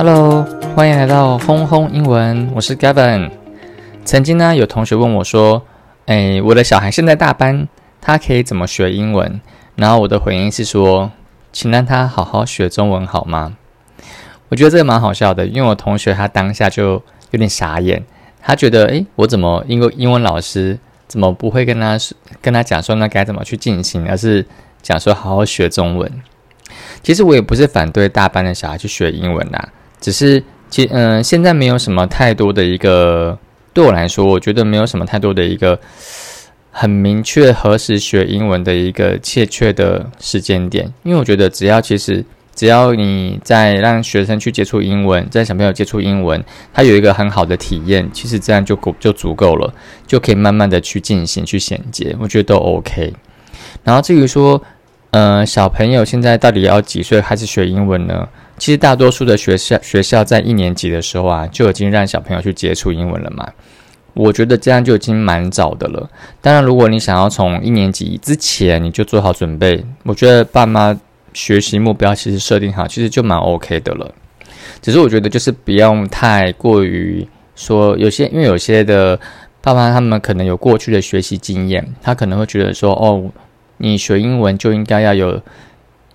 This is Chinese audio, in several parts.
Hello，欢迎来到轰轰英文，我是 Gavin。曾经呢，有同学问我说：“哎，我的小孩现在大班，他可以怎么学英文？”然后我的回应是说：“请让他好好学中文好吗？”我觉得这个蛮好笑的，因为我同学他当下就有点傻眼，他觉得：“诶，我怎么英文英文老师怎么不会跟他跟他讲说那该怎么去进行，而是讲说好好学中文？”其实我也不是反对大班的小孩去学英文啦。只是，其嗯，现在没有什么太多的一个，对我来说，我觉得没有什么太多的一个很明确何时学英文的一个切确的时间点。因为我觉得，只要其实只要你在让学生去接触英文，在小朋友接触英文，他有一个很好的体验，其实这样就够就足够了，就可以慢慢的去进行去衔接，我觉得都 OK。然后至于说，呃，小朋友现在到底要几岁开始学英文呢？其实大多数的学校学校在一年级的时候啊，就已经让小朋友去接触英文了嘛。我觉得这样就已经蛮早的了。当然，如果你想要从一年级之前你就做好准备，我觉得爸妈学习目标其实设定好，其实就蛮 OK 的了。只是我觉得就是不用太过于说有些，因为有些的爸妈他们可能有过去的学习经验，他可能会觉得说，哦，你学英文就应该要有。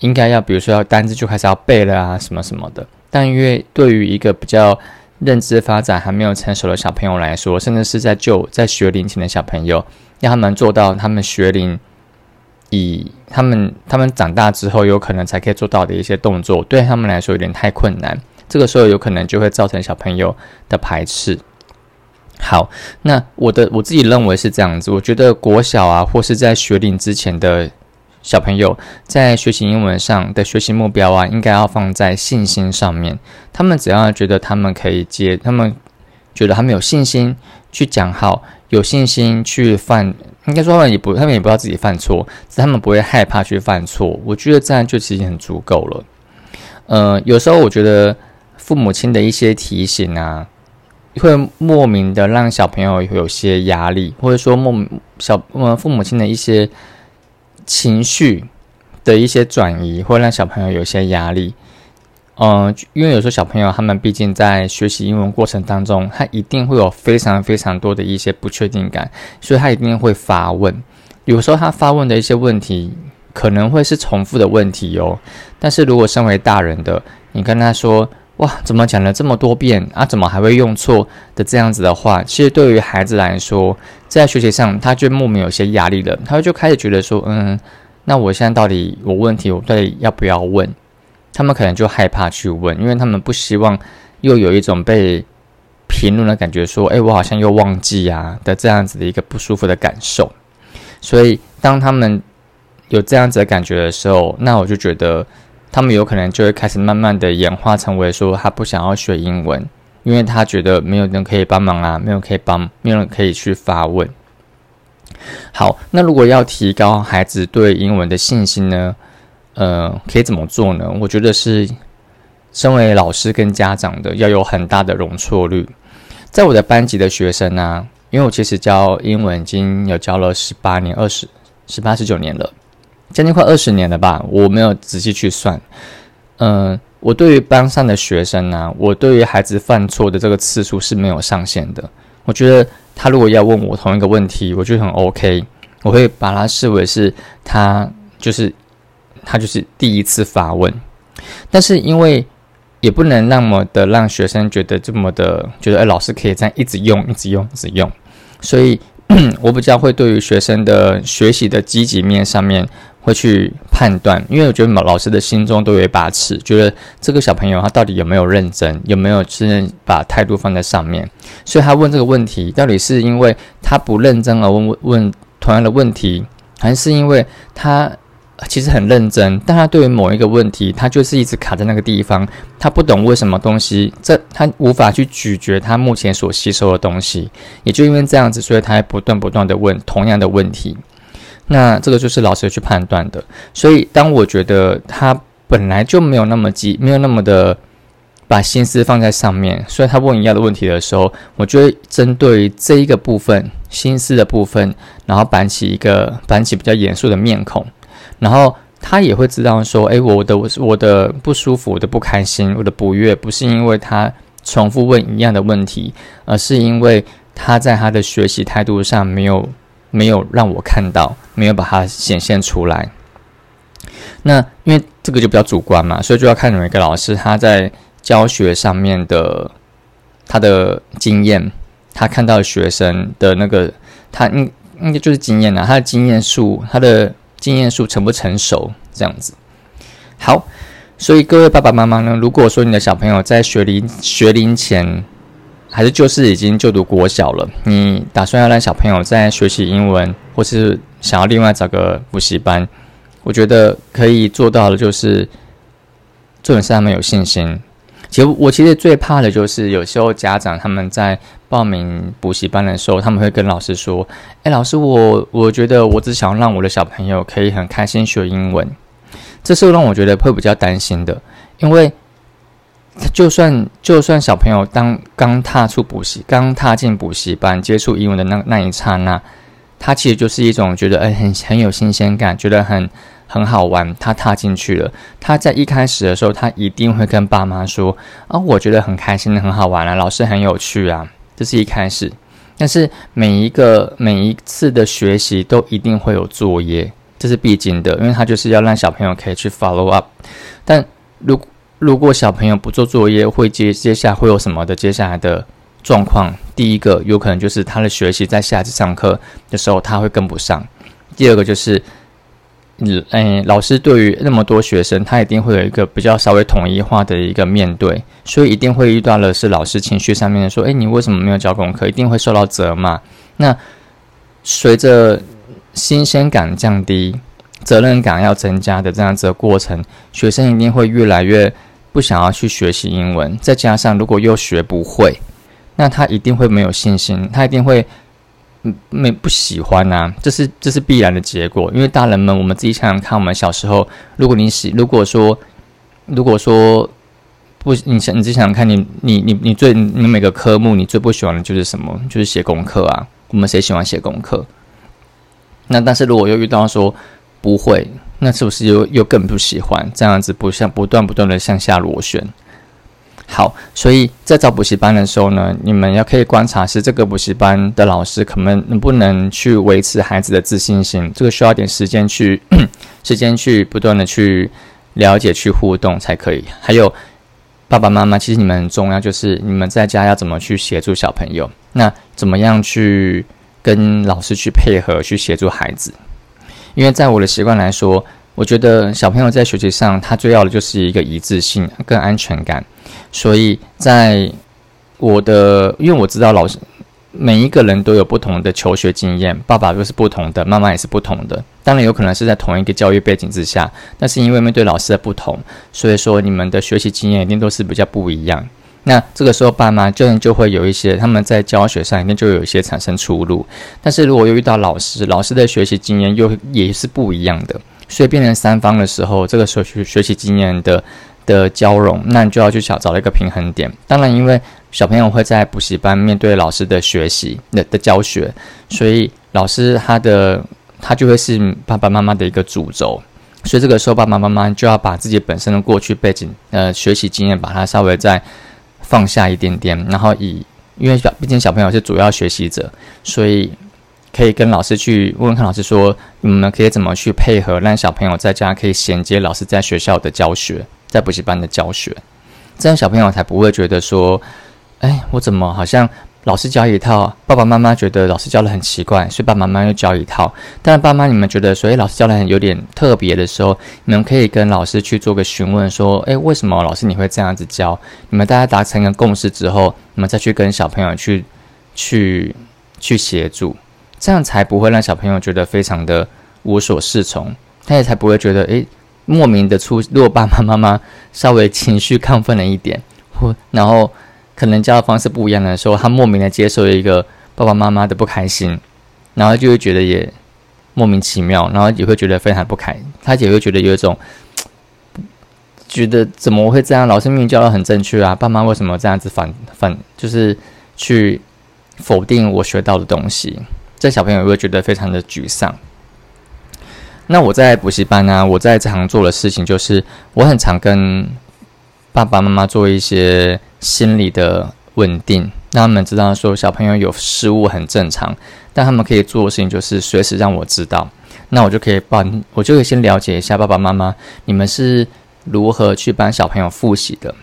应该要，比如说要单字就开始要背了啊，什么什么的。但因为对于一个比较认知发展还没有成熟的小朋友来说，甚至是在就在学龄前的小朋友，让他们做到他们学龄以他们他们长大之后有可能才可以做到的一些动作，对他们来说有点太困难。这个时候有可能就会造成小朋友的排斥。好，那我的我自己认为是这样子，我觉得国小啊，或是在学龄之前的。小朋友在学习英文上的学习目标啊，应该要放在信心上面。他们只要觉得他们可以接，他们觉得他们有信心去讲好，有信心去犯，应该说他们也不，他们也不知道自己犯错，他们不会害怕去犯错。我觉得这样就其实很足够了。呃，有时候我觉得父母亲的一些提醒啊，会莫名的让小朋友有些压力，或者说莫小呃父母亲的一些。情绪的一些转移，会让小朋友有些压力。嗯，因为有时候小朋友他们毕竟在学习英文过程当中，他一定会有非常非常多的一些不确定感，所以他一定会发问。有时候他发问的一些问题可能会是重复的问题哦。但是如果身为大人的，你跟他说：“哇，怎么讲了这么多遍啊？怎么还会用错的？”这样子的话，其实对于孩子来说，在学习上，他就莫名有些压力了，他就开始觉得说，嗯，那我现在到底有问题，我到底要不要问？他们可能就害怕去问，因为他们不希望又有一种被评论的感觉，说，哎，我好像又忘记啊的这样子的一个不舒服的感受。所以，当他们有这样子的感觉的时候，那我就觉得他们有可能就会开始慢慢的演化成为说，他不想要学英文。因为他觉得没有人可以帮忙啊，没有可以帮，没有人可以去发问。好，那如果要提高孩子对英文的信心呢？呃，可以怎么做呢？我觉得是身为老师跟家长的要有很大的容错率。在我的班级的学生呢，因为我其实教英文已经有教了十八年、二十、十八、十九年了，将近快二十年了吧？我没有仔细去算，嗯。我对于班上的学生呢，我对于孩子犯错的这个次数是没有上限的。我觉得他如果要问我同一个问题，我觉得很 OK，我会把它视为是他就是他就是第一次发问。但是因为也不能那么的让学生觉得这么的觉得，哎，老师可以这样一直用、一直用、一直用，所以 我比较会对于学生的学习的积极面上面。会去判断，因为我觉得老师的心中都有一把尺，觉得这个小朋友他到底有没有认真，有没有真正把态度放在上面，所以他问这个问题，到底是因为他不认真而问问同样的问题，还是因为他其实很认真，但他对于某一个问题，他就是一直卡在那个地方，他不懂为什么东西，这他无法去咀嚼他目前所吸收的东西，也就因为这样子，所以他还不断不断的问同样的问题。那这个就是老师去判断的，所以当我觉得他本来就没有那么急，没有那么的把心思放在上面，所以他问一样的问题的时候，我就会针对这一个部分心思的部分，然后板起一个板起比较严肃的面孔，然后他也会知道说，诶，我的我的不舒服，我的不开心，我的不悦，不是因为他重复问一样的问题，而是因为他在他的学习态度上没有没有让我看到，没有把它显现出来。那因为这个就比较主观嘛，所以就要看每个老师他在教学上面的他的经验，他看到学生的那个他应应该就是经验啊，他的经验数，他的。经验数成不成熟，这样子好。所以各位爸爸妈妈呢，如果说你的小朋友在学龄学龄前，还是就是已经就读国小了，你打算要让小朋友在学习英文，或是想要另外找个补习班，我觉得可以做到的，就是重点是他们有信心。其实我其实最怕的就是有时候家长他们在报名补习班的时候，他们会跟老师说：“哎，老师，我我觉得我只想让我的小朋友可以很开心学英文。”这是让我觉得会比较担心的，因为就算就算小朋友当刚踏出补习、刚踏进补习班接触英文的那那一刹那，他其实就是一种觉得哎很很有新鲜感，觉得很。很好玩，他踏进去了。他在一开始的时候，他一定会跟爸妈说：“啊，我觉得很开心，很好玩啊，老师很有趣啊。”这是一开始。但是每一个每一次的学习都一定会有作业，这是必经的，因为他就是要让小朋友可以去 follow up。但如如果小朋友不做作业，会接接下来会有什么的接下来的状况？第一个有可能就是他的学习在下次上课的时候他会跟不上。第二个就是。嗯，老师对于那么多学生，他一定会有一个比较稍微统一化的一个面对，所以一定会遇到的是老师情绪上面的说：“诶，你为什么没有交功课？”一定会受到责骂。那随着新鲜感降低、责任感要增加的这样子的过程，学生一定会越来越不想要去学习英文。再加上如果又学不会，那他一定会没有信心，他一定会。嗯没不喜欢呐，这是这是必然的结果。因为大人们，我们自己想想看，我们小时候，如果你喜，如果说，如果说不，你想，你自己想想看，你你你你最你每个科目你最不喜欢的就是什么？就是写功课啊。我们谁喜欢写功课？那但是如果又遇到说不会，那是不是又又更不喜欢？这样子不像不断不断的向下螺旋。好，所以在找补习班的时候呢，你们要可以观察是这个补习班的老师可能能不能去维持孩子的自信心，这个需要点时间去 时间去不断的去了解去互动才可以。还有爸爸妈妈，其实你们很重要，就是你们在家要怎么去协助小朋友，那怎么样去跟老师去配合去协助孩子？因为在我的习惯来说。我觉得小朋友在学习上，他最要的就是一个一致性跟安全感。所以在我的，因为我知道老师每一个人都有不同的求学经验，爸爸又是不同的，妈妈也是不同的。当然有可能是在同一个教育背景之下，但是因为面对老师的不同，所以说你们的学习经验一定都是比较不一样。那这个时候爸妈就就会有一些他们在教学上一定就有一些产生出入。但是如果又遇到老师，老师的学习经验又也是不一样的。所以变成三方的时候，这个时候学学习经验的的交融，那你就要去找找一个平衡点。当然，因为小朋友会在补习班面对老师的学习的的教学，所以老师他的他就会是爸爸妈妈的一个主轴。所以这个时候，爸爸妈妈就要把自己本身的过去背景、呃学习经验，把它稍微再放下一点点，然后以因为小毕竟小朋友是主要学习者，所以。可以跟老师去问问看，老师说你们可以怎么去配合，让小朋友在家可以衔接老师在学校的教学，在补习班的教学，这样小朋友才不会觉得说，哎，我怎么好像老师教一套，爸爸妈妈觉得老师教的很奇怪，所以爸爸妈妈又教一套。但爸妈你们觉得，所以老师教的很有点特别的时候，你们可以跟老师去做个询问，说，哎，为什么老师你会这样子教？你们大家达成一个共识之后，你们再去跟小朋友去去去协助。这样才不会让小朋友觉得非常的无所适从，他也才不会觉得诶莫名的出。如果爸爸妈妈稍微情绪亢奋了一点，或然后可能教的方式不一样的时候，他莫名的接受了一个爸爸妈妈的不开心，然后就会觉得也莫名其妙，然后也会觉得非常不开，他也会觉得有一种觉得怎么会这样？老师明明教的很正确啊，爸妈为什么这样子反反就是去否定我学到的东西？这小朋友也会觉得非常的沮丧。那我在补习班呢，我在常做的事情就是，我很常跟爸爸妈妈做一些心理的稳定，让他们知道说小朋友有失误很正常，但他们可以做的事情就是随时让我知道，那我就可以帮，我就可以先了解一下爸爸妈妈你们是如何去帮小朋友复习的。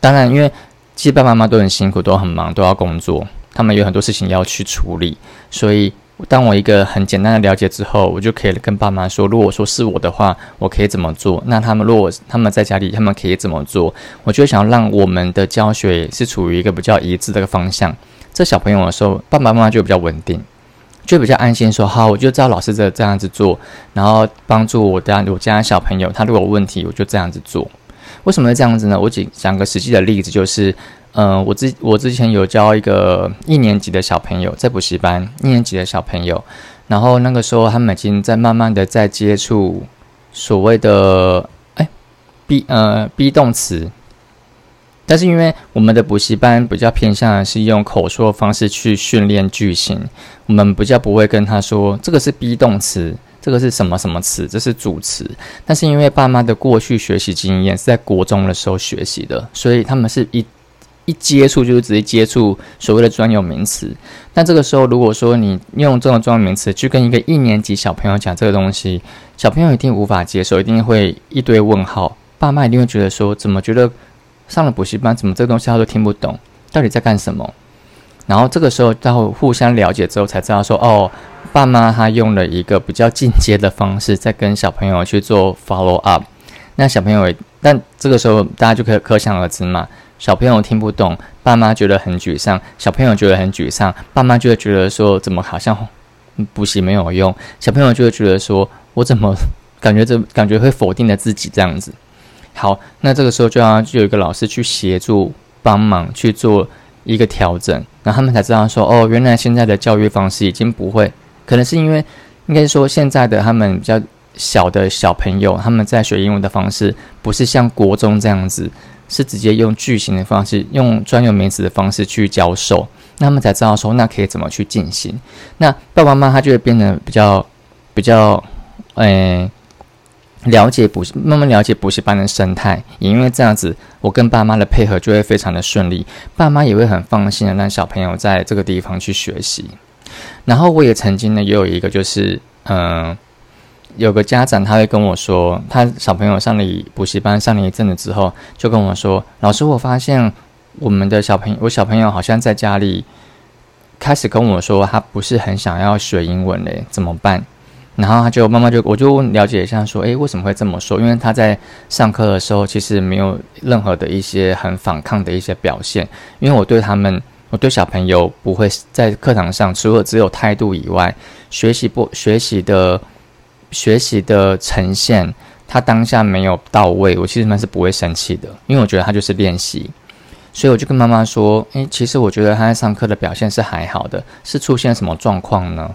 当然，因为其实爸爸妈妈都很辛苦，都很忙，都要工作，他们有很多事情要去处理，所以。当我一个很简单的了解之后，我就可以跟爸妈说，如果说是我的话，我可以怎么做？那他们如果他们在家里，他们可以怎么做？我就想让我们的教学是处于一个比较一致的方向。这小朋友的时候，爸爸妈妈就比较稳定，就比较安心，说好，我就知道老师这这样子做，然后帮助我家我家小朋友，他如果有问题，我就这样子做。为什么会这样子呢？我举讲个实际的例子，就是。嗯，我之我之前有教一个一年级的小朋友在补习班，一年级的小朋友，然后那个时候他们已经在慢慢的在接触所谓的哎 be 呃 be 动词，但是因为我们的补习班比较偏向的是用口说方式去训练句型，我们比较不会跟他说这个是 be 动词，这个是什么什么词，这是主词，但是因为爸妈的过去学习经验是在国中的时候学习的，所以他们是一。一接触就是直接接触所谓的专有名词，但这个时候如果说你用这种专有名词去跟一个一年级小朋友讲这个东西，小朋友一定无法接受，一定会一堆问号，爸妈一定会觉得说，怎么觉得上了补习班，怎么这个东西他都听不懂，到底在干什么？然后这个时候，到互相了解之后，才知道说，哦，爸妈他用了一个比较进阶的方式，在跟小朋友去做 follow up。那小朋友，但这个时候大家就可以可想而知嘛。小朋友听不懂，爸妈觉得很沮丧，小朋友觉得很沮丧，爸妈就会觉得说怎么好像补习没有用，小朋友就会觉得说我怎么感觉这感觉会否定了自己这样子。好，那这个时候就要就有一个老师去协助帮忙去做一个调整，然后他们才知道说哦，原来现在的教育方式已经不会，可能是因为应该说现在的他们比较小的小朋友，他们在学英文的方式不是像国中这样子。是直接用句型的方式，用专有名词的方式去教授，那他们才知道说那可以怎么去进行。那爸爸妈妈他就会变得比较比较，诶，了解补，慢慢了解补习班的生态。也因为这样子，我跟爸妈的配合就会非常的顺利，爸妈也会很放心的让小朋友在这个地方去学习。然后我也曾经呢，也有一个就是，嗯。有个家长他会跟我说，他小朋友上了补习班上了一阵子之后，就跟我说：“老师，我发现我们的小朋友，我小朋友好像在家里开始跟我说，他不是很想要学英文嘞，怎么办？”然后他就妈妈就我就了解一下，说：“诶，为什么会这么说？因为他在上课的时候其实没有任何的一些很反抗的一些表现，因为我对他们，我对小朋友不会在课堂上除了只有态度以外，学习不学习的。”学习的呈现，他当下没有到位，我其实们是不会生气的，因为我觉得他就是练习，所以我就跟妈妈说：“诶，其实我觉得他在上课的表现是还好的，是出现什么状况呢？”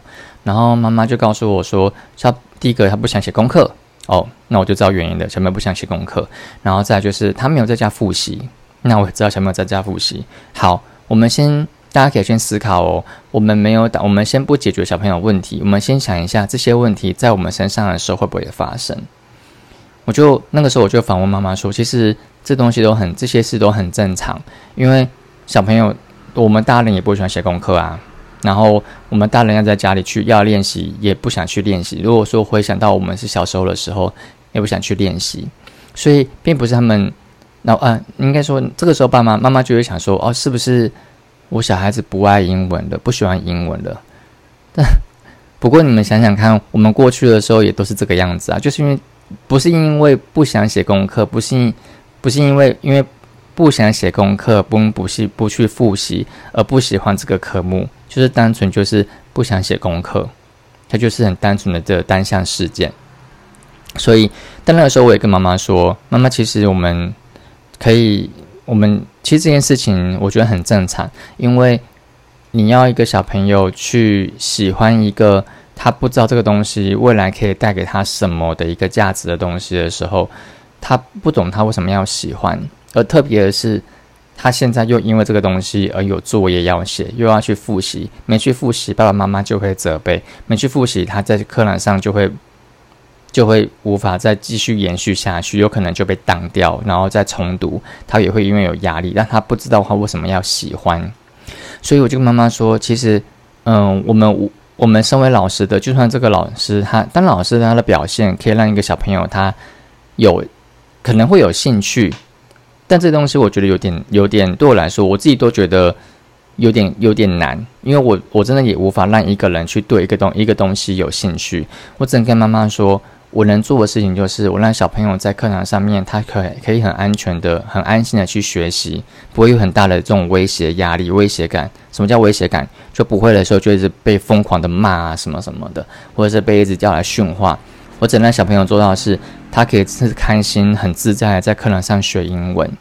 然后妈妈就告诉我说：“他第一个他不想写功课，哦，那我就知道原因了，小朋友不想写功课。然后再就是他没有在家复习，那我知道小朋友在家复习。好，我们先。”大家可以先思考哦，我们没有打，我们先不解决小朋友问题，我们先想一下这些问题在我们身上的时候会不会发生？我就那个时候我就反问妈妈说，其实这东西都很，这些事都很正常，因为小朋友，我们大人也不喜欢写功课啊，然后我们大人要在家里去要练习，也不想去练习。如果说回想到我们是小时候的时候，也不想去练习，所以并不是他们，那啊，应该说这个时候爸妈妈妈就会想说，哦，是不是？我小孩子不爱英文的，不喜欢英文的。但 不过你们想想看，我们过去的时候也都是这个样子啊，就是因为不是因为不想写功课，不是不是因为因为不想写功课，不不是不去复习而不喜欢这个科目，就是单纯就是不想写功课，它就是很单纯的这单向事件。所以，但那个时候我也跟妈妈说，妈妈，其实我们可以。我们其实这件事情，我觉得很正常，因为你要一个小朋友去喜欢一个他不知道这个东西未来可以带给他什么的一个价值的东西的时候，他不懂他为什么要喜欢，而特别的是，他现在又因为这个东西而有作业要写，又要去复习，没去复习，爸爸妈妈就会责备；没去复习，他在课堂上就会就会无法再继续延续下去，有可能就被挡掉，然后再重读。他也会因为有压力，但他不知道他为什么要喜欢。所以我就跟妈妈说，其实，嗯，我们我们身为老师的，就算这个老师他当老师，他的表现可以让一个小朋友他有可能会有兴趣，但这东西我觉得有点有点对我来说，我自己都觉得。有点有点难，因为我我真的也无法让一个人去对一个东一个东西有兴趣。我只能跟妈妈说，我能做的事情就是我让小朋友在课堂上面，他可以可以很安全的、很安心的去学习，不会有很大的这种威胁压力、威胁感。什么叫威胁感？就不会的时候就一直被疯狂的骂啊什么什么的，或者是被一直叫来训话。我只能让小朋友做到的是，他可以是开心、很自在的在课堂上学英文。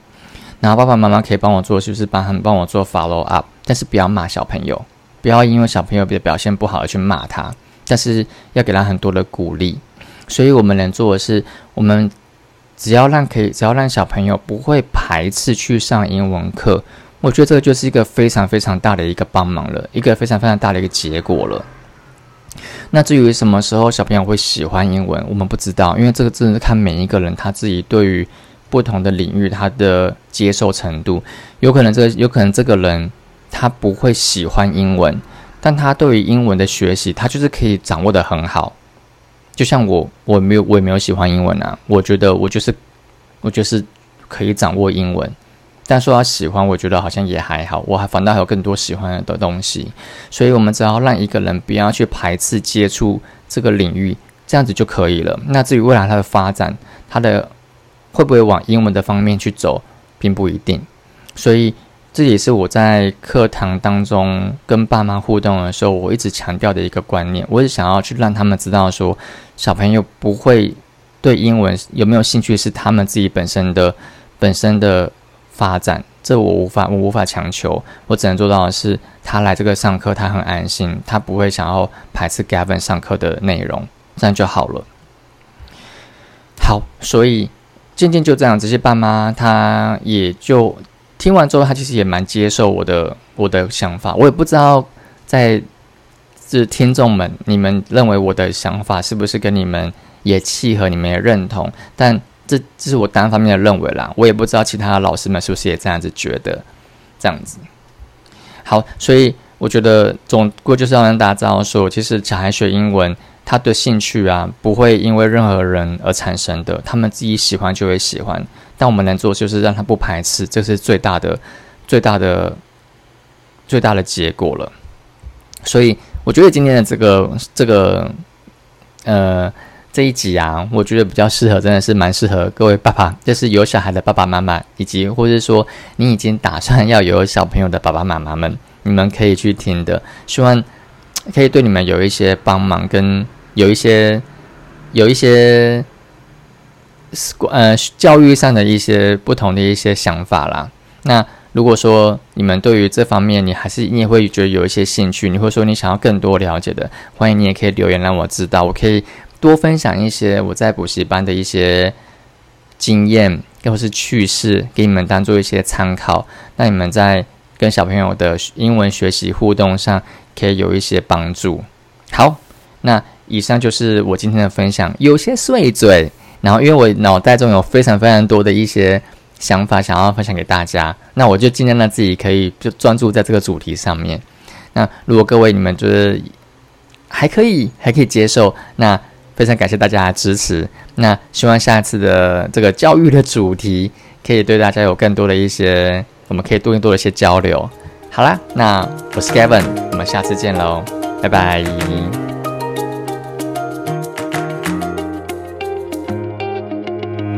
然后爸爸妈妈可以帮我做，就是帮他们帮我做 follow up。但是不要骂小朋友，不要因为小朋友的表现不好而去骂他，但是要给他很多的鼓励。所以我们能做的是，我们只要让可以，只要让小朋友不会排斥去上英文课，我觉得这个就是一个非常非常大的一个帮忙了，一个非常非常大的一个结果了。那至于什么时候小朋友会喜欢英文，我们不知道，因为这个真的是看每一个人他自己对于不同的领域他的接受程度，有可能这个有可能这个人。他不会喜欢英文，但他对于英文的学习，他就是可以掌握的很好。就像我，我没有，我也没有喜欢英文啊。我觉得我就是，我就是可以掌握英文。但说他喜欢，我觉得好像也还好。我还反倒还有更多喜欢的东西。所以，我们只要让一个人不要去排斥接触这个领域，这样子就可以了。那至于未来他的发展，他的会不会往英文的方面去走，并不一定。所以。这也是我在课堂当中跟爸妈互动的时候，我一直强调的一个观念。我是想要去让他们知道，说小朋友不会对英文有没有兴趣，是他们自己本身的本身的发展。这我无法，我无法强求。我只能做到的是，他来这个上课，他很安心，他不会想要排斥 Gavin 上课的内容，这样就好了。好，所以渐渐就这样，这些爸妈他也就。听完之后，他其实也蛮接受我的我的想法。我也不知道在这听众们，你们认为我的想法是不是跟你们也契合，你们也认同？但这这是我单方面的认为啦。我也不知道其他老师们是不是也这样子觉得。这样子，好，所以我觉得总归就是要让大家知道，说其实小孩学英文，他的兴趣啊，不会因为任何人而产生的，他们自己喜欢就会喜欢。但我们能做就是让他不排斥，这是最大的、最大的、最大的结果了。所以我觉得今天的这个、这个、呃这一集啊，我觉得比较适合，真的是蛮适合各位爸爸，就是有小孩的爸爸妈妈，以及或者说你已经打算要有小朋友的爸爸妈妈们，你们可以去听的，希望可以对你们有一些帮忙，跟有一些有一些。呃，教育上的一些不同的一些想法啦。那如果说你们对于这方面，你还是你也会觉得有一些兴趣，你会说你想要更多了解的，欢迎你也可以留言让我知道，我可以多分享一些我在补习班的一些经验或是趣事，给你们当做一些参考。那你们在跟小朋友的英文学习互动上，可以有一些帮助。好，那以上就是我今天的分享，有些碎嘴。然后，因为我脑袋中有非常非常多的一些想法想要分享给大家，那我就尽量让自己可以就专注在这个主题上面。那如果各位你们觉得还可以，还可以接受，那非常感谢大家的支持。那希望下次的这个教育的主题可以对大家有更多的一些，我们可以多更多的一些交流。好啦，那我是 Kevin，我们下次见喽，拜拜。